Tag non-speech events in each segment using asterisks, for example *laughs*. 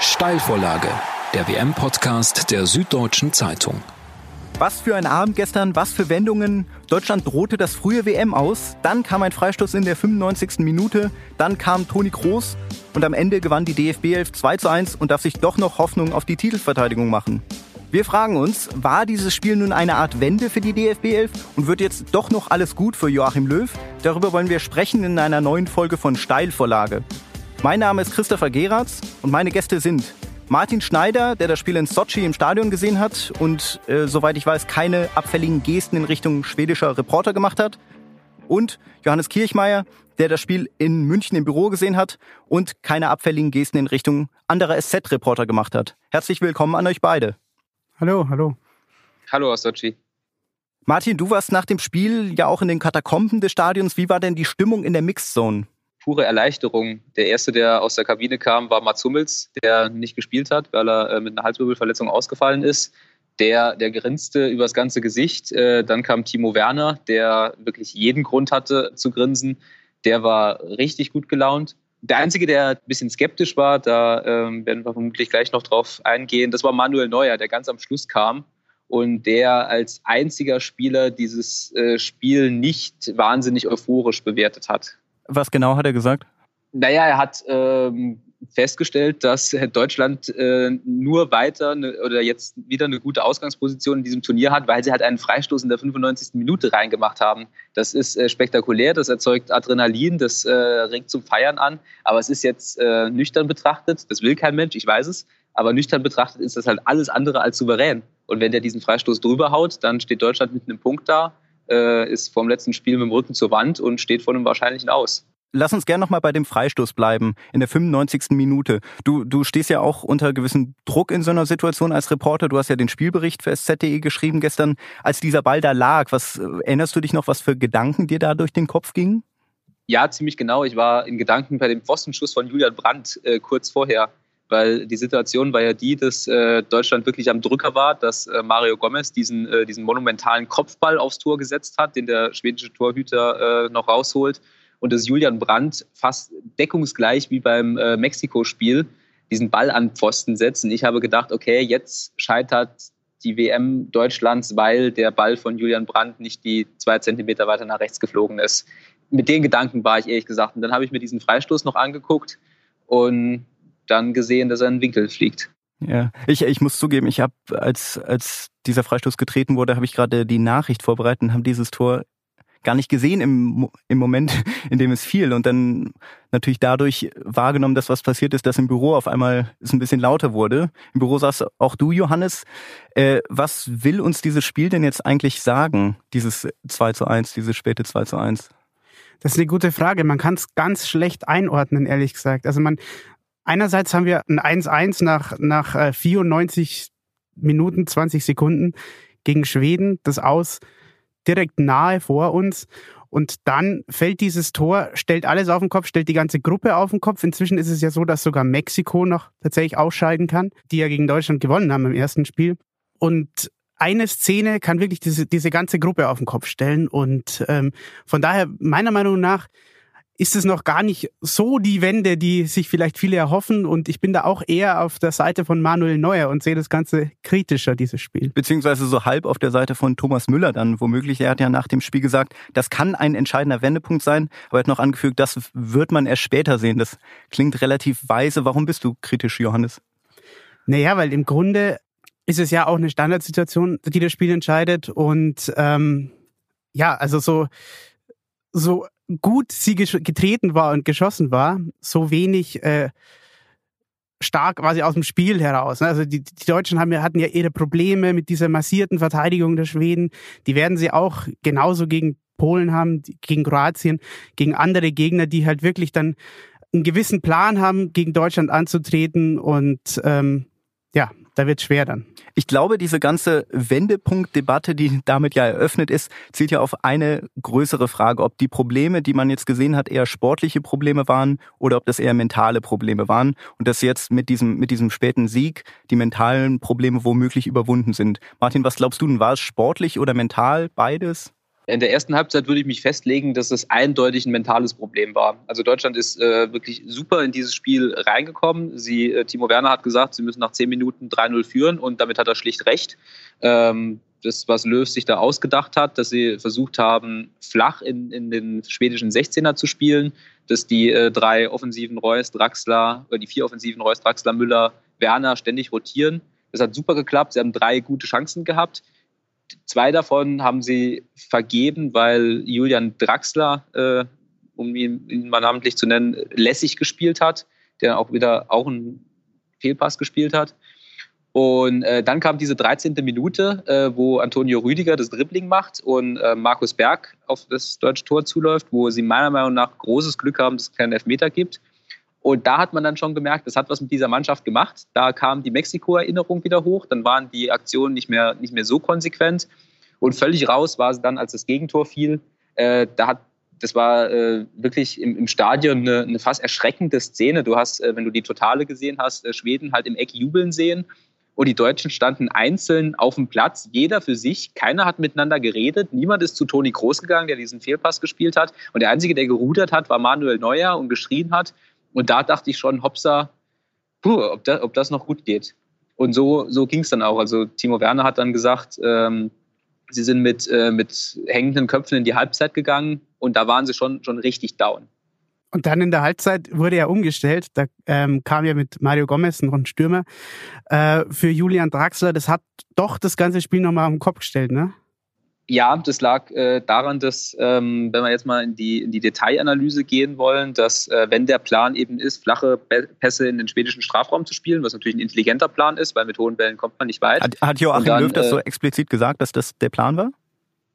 Steilvorlage, der WM-Podcast der Süddeutschen Zeitung. Was für ein Abend gestern, was für Wendungen. Deutschland drohte das frühe WM aus, dann kam ein Freistoß in der 95. Minute, dann kam Toni Kroos und am Ende gewann die DFB 11 2 zu 1 und darf sich doch noch Hoffnung auf die Titelverteidigung machen. Wir fragen uns, war dieses Spiel nun eine Art Wende für die DFB 11 und wird jetzt doch noch alles gut für Joachim Löw? Darüber wollen wir sprechen in einer neuen Folge von Steilvorlage. Mein Name ist Christopher Geratz und meine Gäste sind Martin Schneider, der das Spiel in Sochi im Stadion gesehen hat und, äh, soweit ich weiß, keine abfälligen Gesten in Richtung schwedischer Reporter gemacht hat. Und Johannes Kirchmeier, der das Spiel in München im Büro gesehen hat und keine abfälligen Gesten in Richtung anderer SZ-Reporter gemacht hat. Herzlich willkommen an euch beide. Hallo, hallo. Hallo aus Sochi. Martin, du warst nach dem Spiel ja auch in den Katakomben des Stadions. Wie war denn die Stimmung in der Mixed Zone? Pure Erleichterung. Der erste, der aus der Kabine kam, war Mats Hummels, der nicht gespielt hat, weil er äh, mit einer Halswirbelverletzung ausgefallen ist. Der, der grinste übers ganze Gesicht. Äh, dann kam Timo Werner, der wirklich jeden Grund hatte zu grinsen. Der war richtig gut gelaunt. Der Einzige, der ein bisschen skeptisch war, da ähm, werden wir vermutlich gleich noch drauf eingehen, das war Manuel Neuer, der ganz am Schluss kam und der als einziger Spieler dieses äh, Spiel nicht wahnsinnig euphorisch bewertet hat. Was genau hat er gesagt? Naja, er hat ähm, festgestellt, dass Deutschland äh, nur weiter ne, oder jetzt wieder eine gute Ausgangsposition in diesem Turnier hat, weil sie halt einen Freistoß in der 95. Minute reingemacht haben. Das ist äh, spektakulär, das erzeugt Adrenalin, das äh, regt zum Feiern an. Aber es ist jetzt äh, nüchtern betrachtet, das will kein Mensch, ich weiß es, aber nüchtern betrachtet ist das halt alles andere als souverän. Und wenn der diesen Freistoß drüber haut, dann steht Deutschland mit einem Punkt da äh, ist vom letzten Spiel mit dem Rücken zur Wand und steht vor einem wahrscheinlichen Aus. Lass uns gerne nochmal bei dem Freistoß bleiben, in der 95. Minute. Du, du stehst ja auch unter gewissem Druck in so einer Situation als Reporter. Du hast ja den Spielbericht für SZ.de geschrieben gestern. Als dieser Ball da lag, was erinnerst du dich noch, was für Gedanken dir da durch den Kopf gingen? Ja, ziemlich genau. Ich war in Gedanken bei dem Pfostenschuss von Julian Brandt äh, kurz vorher weil die Situation war ja die, dass äh, Deutschland wirklich am Drücker war, dass äh, Mario Gomez diesen, äh, diesen monumentalen Kopfball aufs Tor gesetzt hat, den der schwedische Torhüter äh, noch rausholt und dass Julian Brandt fast deckungsgleich wie beim äh, Mexiko-Spiel diesen Ball an Pfosten setzt. Und ich habe gedacht, okay, jetzt scheitert die WM Deutschlands, weil der Ball von Julian Brandt nicht die zwei Zentimeter weiter nach rechts geflogen ist. Mit den Gedanken war ich ehrlich gesagt. Und dann habe ich mir diesen Freistoß noch angeguckt und dann gesehen, dass er in den Winkel fliegt. Ja, ich, ich muss zugeben, ich habe, als, als dieser Freistoß getreten wurde, habe ich gerade die Nachricht vorbereitet und habe dieses Tor gar nicht gesehen im, im Moment, *laughs* in dem es fiel. Und dann natürlich dadurch wahrgenommen, dass was passiert ist, dass im Büro auf einmal es ein bisschen lauter wurde. Im Büro saß auch du, Johannes. Äh, was will uns dieses Spiel denn jetzt eigentlich sagen, dieses 2 zu 1, dieses späte 2 zu 1? Das ist eine gute Frage. Man kann es ganz schlecht einordnen, ehrlich gesagt. Also man, einerseits haben wir ein 1-1 nach, nach 94 äh, Minuten, 20 Sekunden gegen Schweden, das Aus direkt nahe vor uns. Und dann fällt dieses Tor, stellt alles auf den Kopf, stellt die ganze Gruppe auf den Kopf. Inzwischen ist es ja so, dass sogar Mexiko noch tatsächlich ausscheiden kann, die ja gegen Deutschland gewonnen haben im ersten Spiel. Und eine Szene kann wirklich diese, diese ganze Gruppe auf den Kopf stellen. Und ähm, von daher, meiner Meinung nach, ist es noch gar nicht so die Wende, die sich vielleicht viele erhoffen. Und ich bin da auch eher auf der Seite von Manuel Neuer und sehe das Ganze kritischer, dieses Spiel. Beziehungsweise so halb auf der Seite von Thomas Müller dann womöglich. Er hat ja nach dem Spiel gesagt, das kann ein entscheidender Wendepunkt sein, aber er hat noch angefügt, das wird man erst später sehen. Das klingt relativ weise. Warum bist du kritisch, Johannes? Naja, weil im Grunde ist es ja auch eine Standardsituation, die das Spiel entscheidet. Und ähm, ja, also so, so gut sie getreten war und geschossen war, so wenig äh, stark quasi aus dem Spiel heraus. Ne? Also die, die Deutschen haben, hatten ja ihre Probleme mit dieser massierten Verteidigung der Schweden. Die werden sie auch genauso gegen Polen haben, gegen Kroatien, gegen andere Gegner, die halt wirklich dann einen gewissen Plan haben, gegen Deutschland anzutreten. Und ähm, ja, da wird schwer dann. Ich glaube, diese ganze Wendepunktdebatte, die damit ja eröffnet ist, zielt ja auf eine größere Frage, ob die Probleme, die man jetzt gesehen hat, eher sportliche Probleme waren oder ob das eher mentale Probleme waren und dass jetzt mit diesem, mit diesem späten Sieg die mentalen Probleme womöglich überwunden sind. Martin, was glaubst du denn? War es sportlich oder mental beides? In der ersten Halbzeit würde ich mich festlegen, dass es eindeutig ein mentales Problem war. Also Deutschland ist äh, wirklich super in dieses Spiel reingekommen. Sie, äh, Timo Werner hat gesagt, sie müssen nach zehn Minuten 3-0 führen und damit hat er schlicht recht. Ähm, das, was Löw sich da ausgedacht hat, dass sie versucht haben, flach in, in den schwedischen 16er zu spielen, dass die äh, drei offensiven Reus, Draxler, oder die vier offensiven Reus, Draxler, Müller, Werner ständig rotieren. Das hat super geklappt. Sie haben drei gute Chancen gehabt. Zwei davon haben sie vergeben, weil Julian Draxler, äh, um ihn, ihn, mal namentlich zu nennen, lässig gespielt hat, der auch wieder auch einen Fehlpass gespielt hat. Und äh, dann kam diese 13. Minute, äh, wo Antonio Rüdiger das Dribbling macht und äh, Markus Berg auf das deutsche Tor zuläuft, wo sie meiner Meinung nach großes Glück haben, dass es keinen Elfmeter gibt. Und da hat man dann schon gemerkt, das hat was mit dieser Mannschaft gemacht. Da kam die Mexiko-Erinnerung wieder hoch. Dann waren die Aktionen nicht mehr, nicht mehr so konsequent. Und völlig raus war es dann, als das Gegentor fiel. Äh, da hat, das war äh, wirklich im, im Stadion eine, eine, fast erschreckende Szene. Du hast, äh, wenn du die Totale gesehen hast, äh, Schweden halt im Eck jubeln sehen. Und die Deutschen standen einzeln auf dem Platz, jeder für sich. Keiner hat miteinander geredet. Niemand ist zu Toni Groß gegangen, der diesen Fehlpass gespielt hat. Und der Einzige, der gerudert hat, war Manuel Neuer und geschrien hat. Und da dachte ich schon, Hopsa, puh, ob, das, ob das noch gut geht. Und so, so ging es dann auch. Also Timo Werner hat dann gesagt, ähm, sie sind mit, äh, mit hängenden Köpfen in die Halbzeit gegangen und da waren sie schon, schon richtig down. Und dann in der Halbzeit wurde er umgestellt. Da ähm, kam ja mit Mario Gomez ein Stürmer äh, für Julian Draxler. Das hat doch das ganze Spiel nochmal den Kopf gestellt, ne? Ja, das lag äh, daran, dass, ähm, wenn wir jetzt mal in die, in die Detailanalyse gehen wollen, dass, äh, wenn der Plan eben ist, flache Pässe in den schwedischen Strafraum zu spielen, was natürlich ein intelligenter Plan ist, weil mit hohen Bällen kommt man nicht weit. Hat, hat Joachim dann, Löw das so äh, explizit gesagt, dass das der Plan war?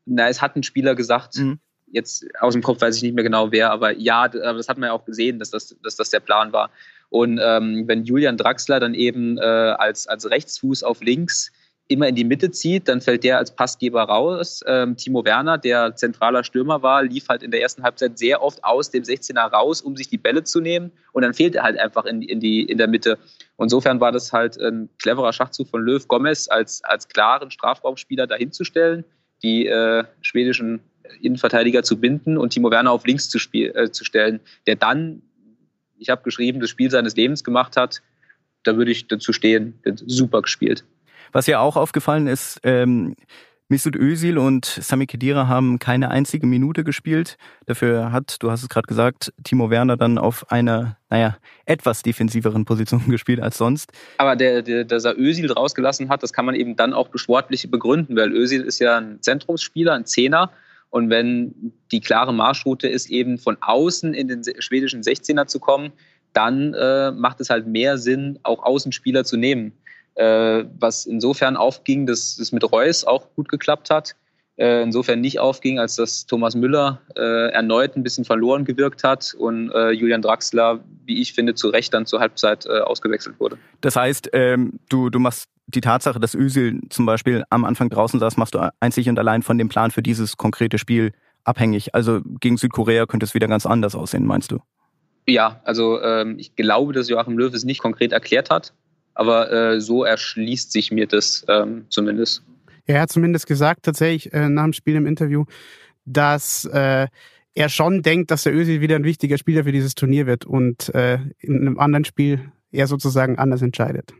Na, es hat ein Spieler gesagt, mhm. jetzt aus dem Kopf weiß ich nicht mehr genau wer, aber ja, aber das hat man ja auch gesehen, dass das, dass das der Plan war. Und ähm, wenn Julian Draxler dann eben äh, als, als Rechtsfuß auf links immer in die Mitte zieht, dann fällt der als Passgeber raus. Ähm, Timo Werner, der zentraler Stürmer war, lief halt in der ersten Halbzeit sehr oft aus dem 16er raus, um sich die Bälle zu nehmen. Und dann fehlt er halt einfach in, in, die, in der Mitte. insofern war das halt ein cleverer Schachzug von Löw Gomez als, als klaren Strafraumspieler dahinzustellen, die äh, schwedischen Innenverteidiger zu binden und Timo Werner auf links zu, spiel, äh, zu stellen, der dann, ich habe geschrieben, das Spiel seines Lebens gemacht hat. Da würde ich dazu stehen. Super gespielt. Was ja auch aufgefallen ist, ähm, Mesut Özil und Sami Khedira haben keine einzige Minute gespielt. Dafür hat, du hast es gerade gesagt, Timo Werner dann auf einer, naja, etwas defensiveren Position *laughs* gespielt als sonst. Aber der, der, dass er Özil rausgelassen hat, das kann man eben dann auch sportlich begründen, weil Özil ist ja ein Zentrumsspieler, ein Zehner. Und wenn die klare Marschroute ist, eben von außen in den schwedischen 16er zu kommen, dann äh, macht es halt mehr Sinn, auch Außenspieler zu nehmen äh, was insofern aufging, dass es mit Reus auch gut geklappt hat. Äh, insofern nicht aufging, als dass Thomas Müller äh, erneut ein bisschen verloren gewirkt hat und äh, Julian Draxler, wie ich finde, zu Recht dann zur Halbzeit äh, ausgewechselt wurde. Das heißt, ähm, du, du machst die Tatsache, dass Özil zum Beispiel am Anfang draußen saß, machst du einzig und allein von dem Plan für dieses konkrete Spiel abhängig. Also gegen Südkorea könnte es wieder ganz anders aussehen, meinst du? Ja, also ähm, ich glaube, dass Joachim Löw es nicht konkret erklärt hat aber äh, so erschließt sich mir das ähm, zumindest. Er hat zumindest gesagt, tatsächlich äh, nach dem Spiel im Interview, dass äh, er schon denkt, dass der Özil wieder ein wichtiger Spieler für dieses Turnier wird und äh, in einem anderen Spiel er sozusagen anders entscheidet.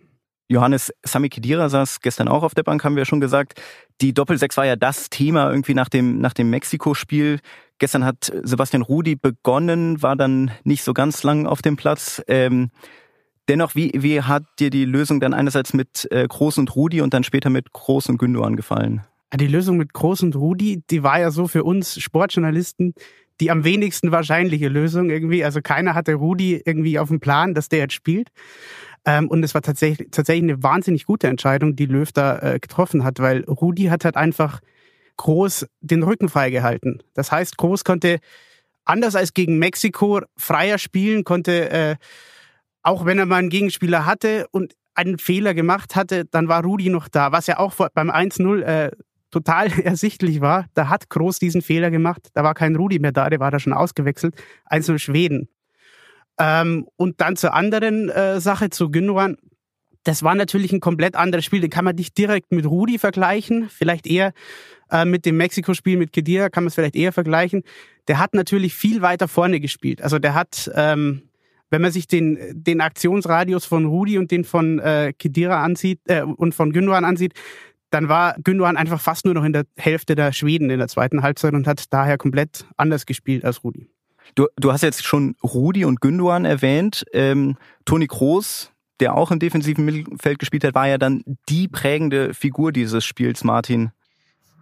Johannes Sami Khedira saß gestern auch auf der Bank, haben wir schon gesagt. Die Doppelsechs war ja das Thema irgendwie nach dem, nach dem Mexiko-Spiel. Gestern hat Sebastian Rudi begonnen, war dann nicht so ganz lang auf dem Platz. Ähm, Dennoch, wie, wie hat dir die Lösung dann einerseits mit äh, Groß und Rudi und dann später mit Groß und Gündogan gefallen? Die Lösung mit Groß und Rudi, die war ja so für uns Sportjournalisten die am wenigsten wahrscheinliche Lösung irgendwie. Also keiner hatte Rudi irgendwie auf dem Plan, dass der jetzt spielt. Ähm, und es war tatsächlich, tatsächlich eine wahnsinnig gute Entscheidung, die Löw da äh, getroffen hat, weil Rudi hat halt einfach Groß den Rücken freigehalten. Das heißt, Groß konnte anders als gegen Mexiko freier spielen, konnte äh, auch wenn er mal einen Gegenspieler hatte und einen Fehler gemacht hatte, dann war Rudi noch da, was ja auch beim 1-0 äh, total *laughs* ersichtlich war. Da hat Groß diesen Fehler gemacht, da war kein Rudi mehr da, der war da schon ausgewechselt. 1-0 Schweden. Ähm, und dann zur anderen äh, Sache, zu Gündogan. Das war natürlich ein komplett anderes Spiel. Den kann man nicht direkt mit Rudi vergleichen. Vielleicht eher äh, mit dem Mexiko-Spiel mit Kedira kann man es vielleicht eher vergleichen. Der hat natürlich viel weiter vorne gespielt. Also der hat, ähm, wenn man sich den, den Aktionsradius von Rudi und den von äh, Kedira ansieht äh, und von Gündogan ansieht, dann war Gündogan einfach fast nur noch in der Hälfte der Schweden in der zweiten Halbzeit und hat daher komplett anders gespielt als Rudi. Du, du hast jetzt schon Rudi und Gündogan erwähnt. Ähm, Toni Kroos, der auch im defensiven Mittelfeld gespielt hat, war ja dann die prägende Figur dieses Spiels, Martin.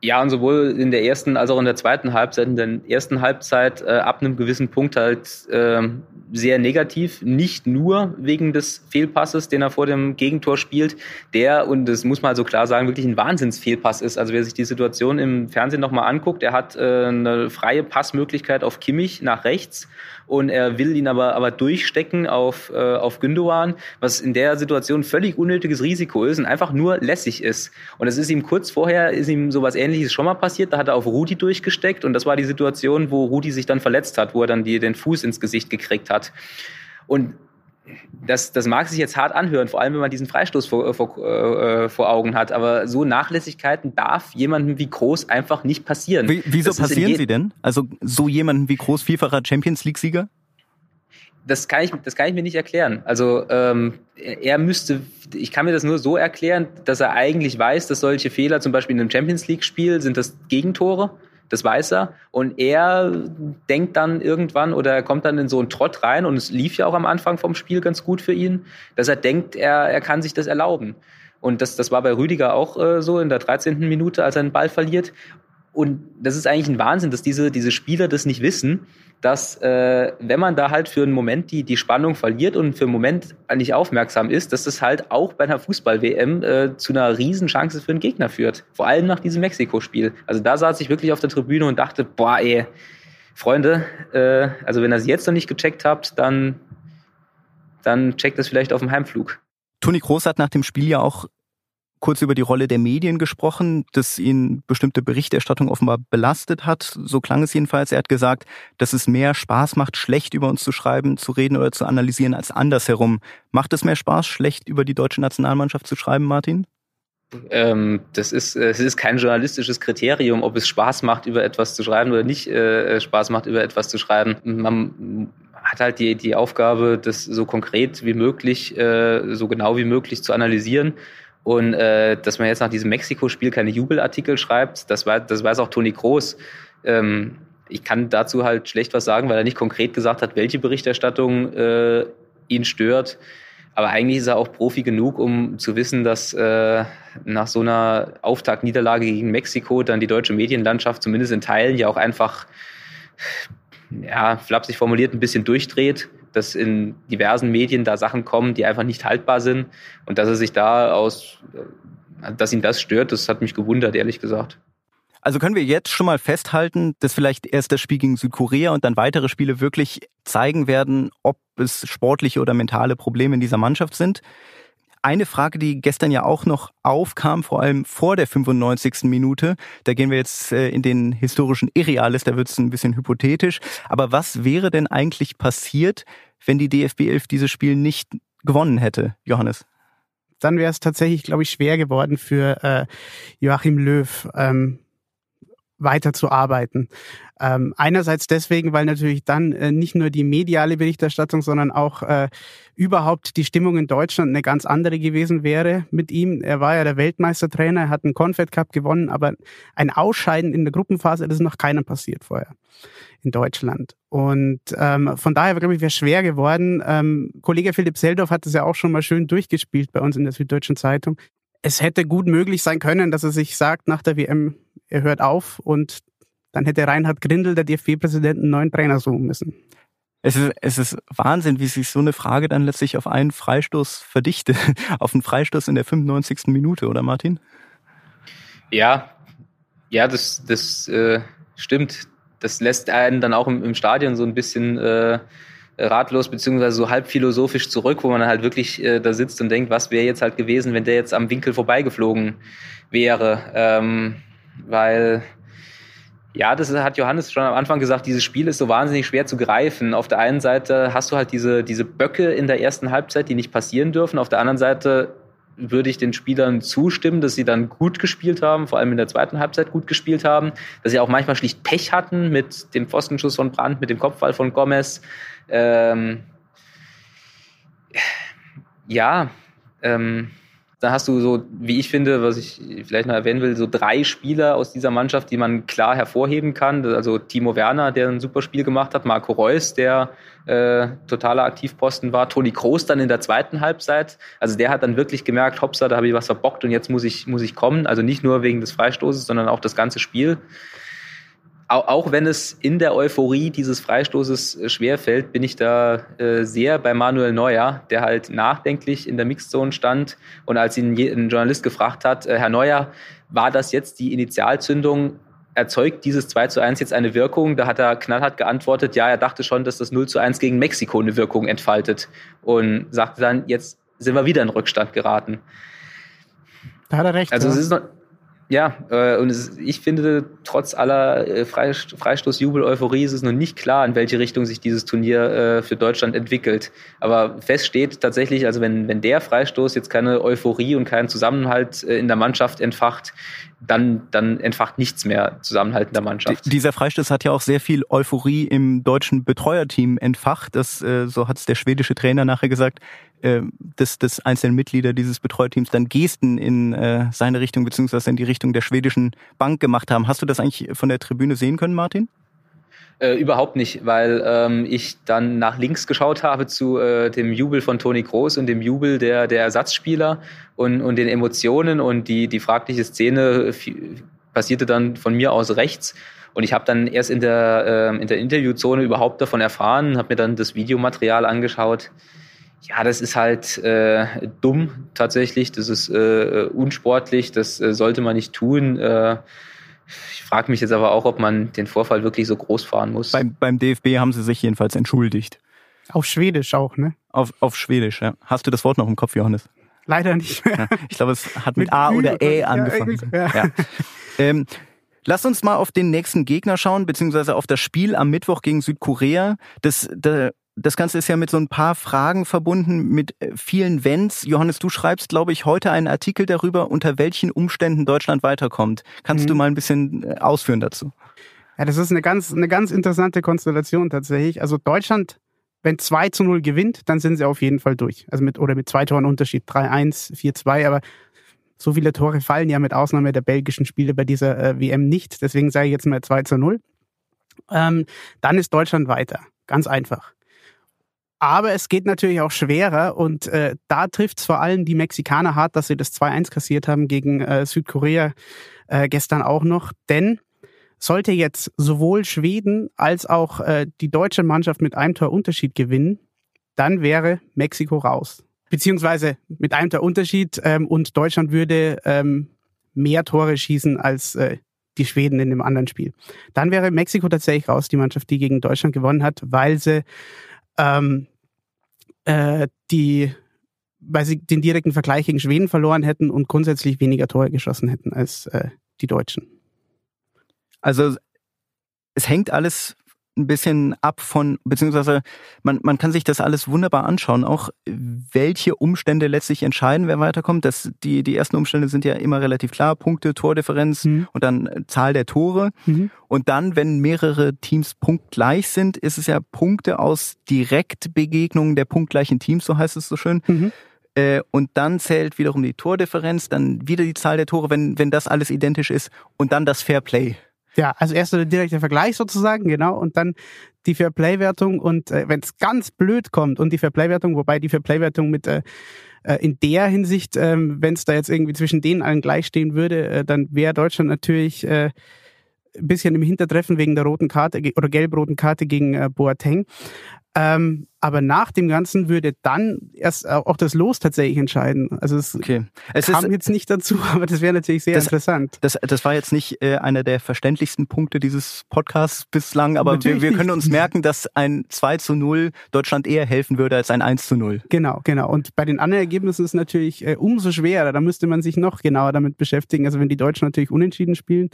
Ja, und sowohl in der ersten als auch in der zweiten Halbzeit. In der ersten Halbzeit äh, ab einem gewissen Punkt halt äh, sehr negativ. Nicht nur wegen des Fehlpasses, den er vor dem Gegentor spielt, der, und das muss man also klar sagen, wirklich ein Wahnsinnsfehlpass ist. Also wer sich die Situation im Fernsehen nochmal anguckt, er hat äh, eine freie Passmöglichkeit auf Kimmich nach rechts und er will ihn aber, aber durchstecken auf, äh, auf Gündogan, was in der Situation völlig unnötiges Risiko ist und einfach nur lässig ist. Und es ist ihm kurz vorher, ist ihm sowas ähnliches schon mal passiert, da hat er auf Rudi durchgesteckt und das war die Situation, wo Rudi sich dann verletzt hat, wo er dann die, den Fuß ins Gesicht gekriegt hat. Und das, das mag sich jetzt hart anhören, vor allem wenn man diesen Freistoß vor, äh, vor, äh, vor Augen hat. Aber so Nachlässigkeiten darf jemandem wie Groß einfach nicht passieren. Wie, wieso das passieren sie denn? Also so jemanden wie Groß, vielfacher Champions League-Sieger? Das kann, ich, das kann ich mir nicht erklären. Also ähm, er müsste, ich kann mir das nur so erklären, dass er eigentlich weiß, dass solche Fehler, zum Beispiel in einem Champions League-Spiel, sind das Gegentore das weiß er. Und er denkt dann irgendwann oder er kommt dann in so einen Trott rein und es lief ja auch am Anfang vom Spiel ganz gut für ihn, dass er denkt, er, er kann sich das erlauben. Und das, das war bei Rüdiger auch äh, so in der 13. Minute, als er den Ball verliert. Und das ist eigentlich ein Wahnsinn, dass diese, diese Spieler das nicht wissen, dass äh, wenn man da halt für einen Moment die, die Spannung verliert und für einen Moment nicht aufmerksam ist, dass das halt auch bei einer Fußball-WM äh, zu einer Riesenchance für einen Gegner führt. Vor allem nach diesem Mexiko-Spiel. Also da saß ich wirklich auf der Tribüne und dachte, boah, ey, Freunde, äh, also wenn ihr es jetzt noch nicht gecheckt habt, dann, dann checkt es vielleicht auf dem Heimflug. Toni Kroos hat nach dem Spiel ja auch kurz über die Rolle der Medien gesprochen, dass ihn bestimmte Berichterstattung offenbar belastet hat. So klang es jedenfalls. Er hat gesagt, dass es mehr Spaß macht, schlecht über uns zu schreiben, zu reden oder zu analysieren als andersherum. Macht es mehr Spaß, schlecht über die deutsche Nationalmannschaft zu schreiben, Martin? Ähm, das ist, äh, es ist kein journalistisches Kriterium, ob es Spaß macht, über etwas zu schreiben oder nicht äh, Spaß macht, über etwas zu schreiben. Man hat halt die, die Aufgabe, das so konkret wie möglich, äh, so genau wie möglich zu analysieren. Und äh, dass man jetzt nach diesem Mexiko-Spiel keine Jubelartikel schreibt, das, war, das weiß auch Toni Groß. Ähm, ich kann dazu halt schlecht was sagen, weil er nicht konkret gesagt hat, welche Berichterstattung äh, ihn stört. Aber eigentlich ist er auch Profi genug, um zu wissen, dass äh, nach so einer Auftaktniederlage gegen Mexiko dann die deutsche Medienlandschaft zumindest in Teilen ja auch einfach, ja, flapsig formuliert, ein bisschen durchdreht dass in diversen Medien da Sachen kommen, die einfach nicht haltbar sind und dass er sich da aus, äh, dass ihm das stört, das hat mich gewundert, ehrlich gesagt. Also können wir jetzt schon mal festhalten, dass vielleicht erst das Spiel gegen Südkorea und dann weitere Spiele wirklich zeigen werden, ob es sportliche oder mentale Probleme in dieser Mannschaft sind. Eine Frage, die gestern ja auch noch aufkam, vor allem vor der 95. Minute, da gehen wir jetzt äh, in den historischen Irreales, da wird es ein bisschen hypothetisch. Aber was wäre denn eigentlich passiert, wenn die DFB 11 dieses Spiel nicht gewonnen hätte, Johannes? Dann wäre es tatsächlich, glaube ich, schwer geworden für äh, Joachim Löw. Ähm weiterzuarbeiten. Ähm, einerseits deswegen, weil natürlich dann äh, nicht nur die mediale Berichterstattung, sondern auch äh, überhaupt die Stimmung in Deutschland eine ganz andere gewesen wäre mit ihm. Er war ja der Weltmeistertrainer, er hat einen Confed Cup gewonnen, aber ein Ausscheiden in der Gruppenphase, das ist noch keinem passiert vorher in Deutschland. Und ähm, von daher, glaube ich, wäre schwer geworden. Ähm, Kollege Philipp Seldorf hat es ja auch schon mal schön durchgespielt bei uns in der Süddeutschen Zeitung. Es hätte gut möglich sein können, dass er sich sagt nach der WM, er hört auf und dann hätte Reinhard Grindel, der DFB-Präsident, einen neuen Trainer suchen müssen. Es ist, es ist Wahnsinn, wie sich so eine Frage dann letztlich auf einen Freistoß verdichtet. *laughs* auf einen Freistoß in der 95. Minute, oder Martin? Ja, ja, das, das äh, stimmt. Das lässt einen dann auch im, im Stadion so ein bisschen äh, ratlos beziehungsweise so halb philosophisch zurück, wo man halt wirklich äh, da sitzt und denkt, was wäre jetzt halt gewesen, wenn der jetzt am Winkel vorbeigeflogen wäre. Ähm, weil ja, das hat Johannes schon am Anfang gesagt, dieses Spiel ist so wahnsinnig schwer zu greifen. Auf der einen Seite hast du halt diese, diese Böcke in der ersten Halbzeit, die nicht passieren dürfen. Auf der anderen Seite würde ich den Spielern zustimmen, dass sie dann gut gespielt haben, vor allem in der zweiten Halbzeit gut gespielt haben, dass sie auch manchmal schlicht Pech hatten mit dem Pfostenschuss von Brandt, mit dem Kopfball von Gomez. Ähm, ja, ähm, da hast du so, wie ich finde, was ich vielleicht noch erwähnen will, so drei Spieler aus dieser Mannschaft, die man klar hervorheben kann. Also Timo Werner, der ein super Spiel gemacht hat, Marco Reus, der äh, totaler Aktivposten war, Toni Kroos dann in der zweiten Halbzeit. Also der hat dann wirklich gemerkt, hoppsa, da habe ich was verbockt und jetzt muss ich, muss ich kommen. Also nicht nur wegen des Freistoßes, sondern auch das ganze Spiel auch wenn es in der Euphorie dieses Freistoßes äh, schwerfällt, bin ich da äh, sehr bei Manuel Neuer, der halt nachdenklich in der Mixzone stand und als ihn ein Journalist gefragt hat, äh, Herr Neuer, war das jetzt die Initialzündung? Erzeugt dieses 2 zu 1 jetzt eine Wirkung? Da hat er knallhart geantwortet, ja, er dachte schon, dass das 0 zu 1 gegen Mexiko eine Wirkung entfaltet und sagte dann, jetzt sind wir wieder in Rückstand geraten. Da hat er recht. Also ja. es ist noch, ja, äh, und es, ich finde, trotz aller äh, Freistoßjubel-Euphorie ist es noch nicht klar, in welche Richtung sich dieses Turnier äh, für Deutschland entwickelt. Aber fest steht tatsächlich, also wenn, wenn der Freistoß jetzt keine Euphorie und keinen Zusammenhalt äh, in der Mannschaft entfacht, dann, dann entfacht nichts mehr Zusammenhalt in der Mannschaft. Dieser Freistoß hat ja auch sehr viel Euphorie im deutschen Betreuerteam entfacht. Das, äh, so hat es der schwedische Trainer nachher gesagt, äh, dass, dass einzelne Mitglieder dieses Betreuerteams dann Gesten in äh, seine Richtung beziehungsweise in die Richtung der schwedischen Bank gemacht haben. Hast du das eigentlich von der Tribüne sehen können, Martin? Äh, überhaupt nicht, weil ähm, ich dann nach links geschaut habe zu äh, dem Jubel von Toni Groß und dem Jubel der, der Ersatzspieler und, und den Emotionen und die, die fragliche Szene passierte dann von mir aus rechts. Und ich habe dann erst in der, äh, in der Interviewzone überhaupt davon erfahren, habe mir dann das Videomaterial angeschaut. Ja, das ist halt äh, dumm tatsächlich, das ist äh, unsportlich, das äh, sollte man nicht tun. Äh, ich frage mich jetzt aber auch, ob man den Vorfall wirklich so groß fahren muss. Beim, beim DFB haben sie sich jedenfalls entschuldigt. Auf Schwedisch auch, ne? Auf, auf Schwedisch, ja. Hast du das Wort noch im Kopf, Johannes? Leider nicht mehr. Ja, ich glaube, es hat mit, mit A oder Ä angefangen. Ja, ja. ähm, Lass uns mal auf den nächsten Gegner schauen, beziehungsweise auf das Spiel am Mittwoch gegen Südkorea. Das, da das Ganze ist ja mit so ein paar Fragen verbunden, mit äh, vielen Wenns. Johannes, du schreibst, glaube ich, heute einen Artikel darüber, unter welchen Umständen Deutschland weiterkommt. Kannst mhm. du mal ein bisschen äh, ausführen dazu? Ja, das ist eine ganz, eine ganz interessante Konstellation tatsächlich. Also Deutschland, wenn 2 zu 0 gewinnt, dann sind sie auf jeden Fall durch. Also mit, oder mit zwei Toren Unterschied, 3-1, 4-2, aber so viele Tore fallen ja mit Ausnahme der belgischen Spiele bei dieser äh, WM nicht. Deswegen sage ich jetzt mal 2 zu 0. Ähm, dann ist Deutschland weiter. Ganz einfach. Aber es geht natürlich auch schwerer und äh, da trifft es vor allem die Mexikaner hart, dass sie das 2-1 kassiert haben gegen äh, Südkorea äh, gestern auch noch. Denn sollte jetzt sowohl Schweden als auch äh, die deutsche Mannschaft mit einem Tor Unterschied gewinnen, dann wäre Mexiko raus. Beziehungsweise mit einem Tor Unterschied ähm, und Deutschland würde ähm, mehr Tore schießen als äh, die Schweden in dem anderen Spiel. Dann wäre Mexiko tatsächlich raus, die Mannschaft, die gegen Deutschland gewonnen hat, weil sie ähm, äh, die, weil sie den direkten Vergleich gegen Schweden verloren hätten und grundsätzlich weniger Tore geschossen hätten als äh, die Deutschen. Also es hängt alles ein bisschen ab von, beziehungsweise man, man kann sich das alles wunderbar anschauen, auch welche Umstände letztlich entscheiden, wer weiterkommt. Das, die, die ersten Umstände sind ja immer relativ klar, Punkte, Tordifferenz mhm. und dann Zahl der Tore. Mhm. Und dann, wenn mehrere Teams punktgleich sind, ist es ja Punkte aus Direktbegegnungen der punktgleichen Teams, so heißt es so schön. Mhm. Äh, und dann zählt wiederum die Tordifferenz, dann wieder die Zahl der Tore, wenn, wenn das alles identisch ist und dann das Fair Play. Ja, also erst der direkte Vergleich sozusagen, genau, und dann die Fairplay-Wertung und äh, wenn es ganz blöd kommt und die Fairplay-Wertung, wobei die Fairplay-Wertung mit äh, äh in der Hinsicht, ähm, wenn es da jetzt irgendwie zwischen denen allen gleich stehen würde, äh, dann wäre Deutschland natürlich äh, ein bisschen im Hintertreffen wegen der roten Karte oder gelb-roten Karte gegen äh, Boateng. Ähm, aber nach dem Ganzen würde dann erst auch das Los tatsächlich entscheiden. Also es, okay. es kam ist, jetzt nicht dazu, *laughs* aber das wäre natürlich sehr das, interessant. Das, das war jetzt nicht äh, einer der verständlichsten Punkte dieses Podcasts bislang, aber wir, wir, können uns merken, dass ein 2 zu 0 Deutschland eher helfen würde als ein 1 zu 0. Genau, genau. Und bei den anderen Ergebnissen ist es natürlich äh, umso schwerer. Da müsste man sich noch genauer damit beschäftigen. Also wenn die Deutschen natürlich unentschieden spielen,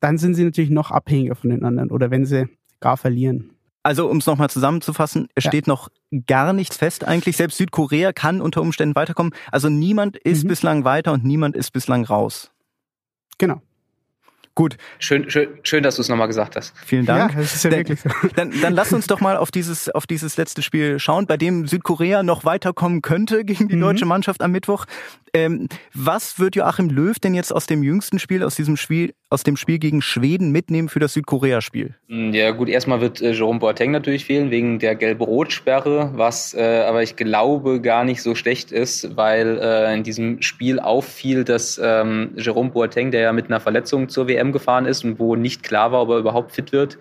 dann sind sie natürlich noch abhängiger von den anderen oder wenn sie gar verlieren. Also um es nochmal zusammenzufassen, es ja. steht noch gar nichts fest eigentlich. Selbst Südkorea kann unter Umständen weiterkommen. Also niemand ist mhm. bislang weiter und niemand ist bislang raus. Genau. Gut. Schön, schön, schön dass du es nochmal gesagt hast. Vielen Dank. Ja, das ist ja dann, wirklich so. *laughs* Dann, dann lass uns doch mal auf dieses, auf dieses letzte Spiel schauen, bei dem Südkorea noch weiterkommen könnte gegen die mhm. deutsche Mannschaft am Mittwoch. Ähm, was wird Joachim Löw denn jetzt aus dem jüngsten Spiel, aus diesem Spiel, aus dem Spiel gegen Schweden mitnehmen für das Südkorea-Spiel? Mm, ja, gut, erstmal wird äh, Jerome Boateng natürlich fehlen wegen der Gelb-Rot-Sperre, was äh, aber ich glaube gar nicht so schlecht ist, weil äh, in diesem Spiel auffiel, dass ähm, Jerome Boateng, der ja mit einer Verletzung zur WM gefahren ist und wo nicht klar war, ob er überhaupt fit wird,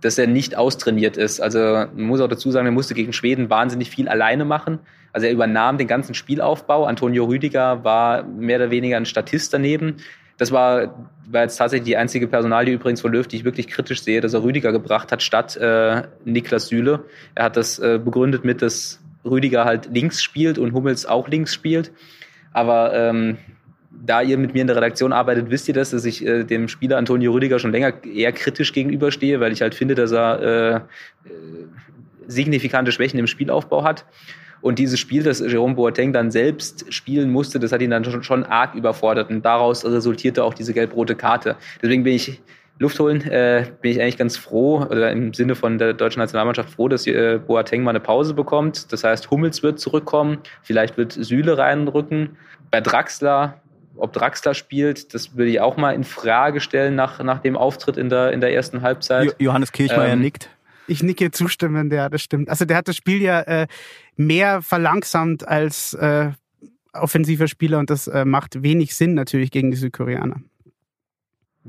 dass er nicht austrainiert ist. Also man muss auch dazu sagen, er musste gegen Schweden wahnsinnig viel alleine machen. Also er übernahm den ganzen Spielaufbau. Antonio Rüdiger war mehr oder weniger ein Statist daneben. Das war, war jetzt tatsächlich die einzige Personalie übrigens von Löw, die ich wirklich kritisch sehe, dass er Rüdiger gebracht hat statt äh, Niklas Süle. Er hat das äh, begründet mit, dass Rüdiger halt links spielt und Hummels auch links spielt. Aber ähm, da ihr mit mir in der Redaktion arbeitet, wisst ihr das, dass ich äh, dem Spieler Antonio Rüdiger schon länger eher kritisch gegenüberstehe, weil ich halt finde, dass er äh, äh signifikante Schwächen im Spielaufbau hat. Und dieses Spiel, das Jerome Boateng dann selbst spielen musste, das hat ihn dann schon, schon arg überfordert. Und daraus resultierte auch diese gelb-rote Karte. Deswegen bin ich Luft holen, äh, bin ich eigentlich ganz froh, oder im Sinne von der deutschen Nationalmannschaft froh, dass äh, Boateng mal eine Pause bekommt. Das heißt, Hummels wird zurückkommen, vielleicht wird Süle reinrücken. Bei Draxler ob Draxler spielt, das würde ich auch mal in Frage stellen nach, nach dem Auftritt in der, in der ersten Halbzeit. Johannes Kirchmeier ähm, nickt. Ich nicke zustimmend, ja, das stimmt. Also der hat das Spiel ja äh, mehr verlangsamt als äh, offensiver Spieler und das äh, macht wenig Sinn natürlich gegen die Südkoreaner.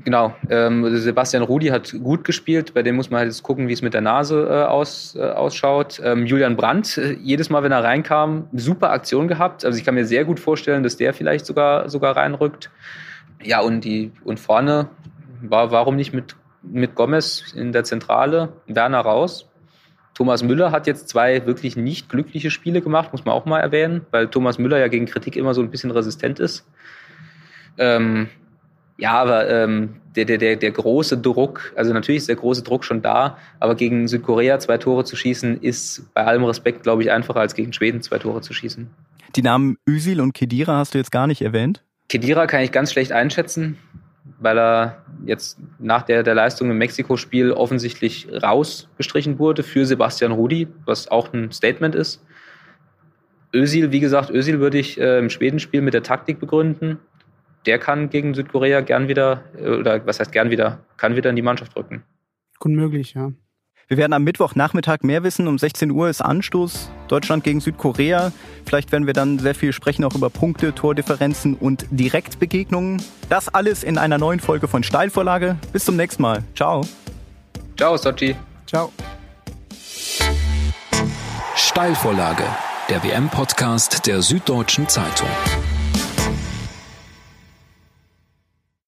Genau, ähm, Sebastian Rudi hat gut gespielt, bei dem muss man halt jetzt gucken, wie es mit der Nase äh, aus, äh, ausschaut. Ähm, Julian Brandt, äh, jedes Mal, wenn er reinkam, super Aktion gehabt. Also ich kann mir sehr gut vorstellen, dass der vielleicht sogar, sogar reinrückt. Ja, und, die, und vorne war, warum nicht mit, mit Gomez in der Zentrale, Werner raus. Thomas Müller hat jetzt zwei wirklich nicht glückliche Spiele gemacht, muss man auch mal erwähnen, weil Thomas Müller ja gegen Kritik immer so ein bisschen resistent ist. Ähm, ja, aber ähm, der, der, der, der große Druck, also natürlich ist der große Druck schon da, aber gegen Südkorea zwei Tore zu schießen, ist bei allem Respekt, glaube ich, einfacher als gegen Schweden zwei Tore zu schießen. Die Namen Üsil und Kedira hast du jetzt gar nicht erwähnt? Kedira kann ich ganz schlecht einschätzen, weil er jetzt nach der, der Leistung im Mexiko-Spiel offensichtlich rausgestrichen wurde für Sebastian Rudi, was auch ein Statement ist. Özil, wie gesagt, Özil würde ich äh, im Schwedenspiel mit der Taktik begründen der kann gegen Südkorea gern wieder, oder was heißt gern wieder, kann wieder in die Mannschaft rücken. Unmöglich, ja. Wir werden am Mittwochnachmittag mehr wissen. Um 16 Uhr ist Anstoß Deutschland gegen Südkorea. Vielleicht werden wir dann sehr viel sprechen auch über Punkte, Tordifferenzen und Direktbegegnungen. Das alles in einer neuen Folge von Steilvorlage. Bis zum nächsten Mal. Ciao. Ciao, Sochi. Ciao. Steilvorlage, der WM-Podcast der Süddeutschen Zeitung.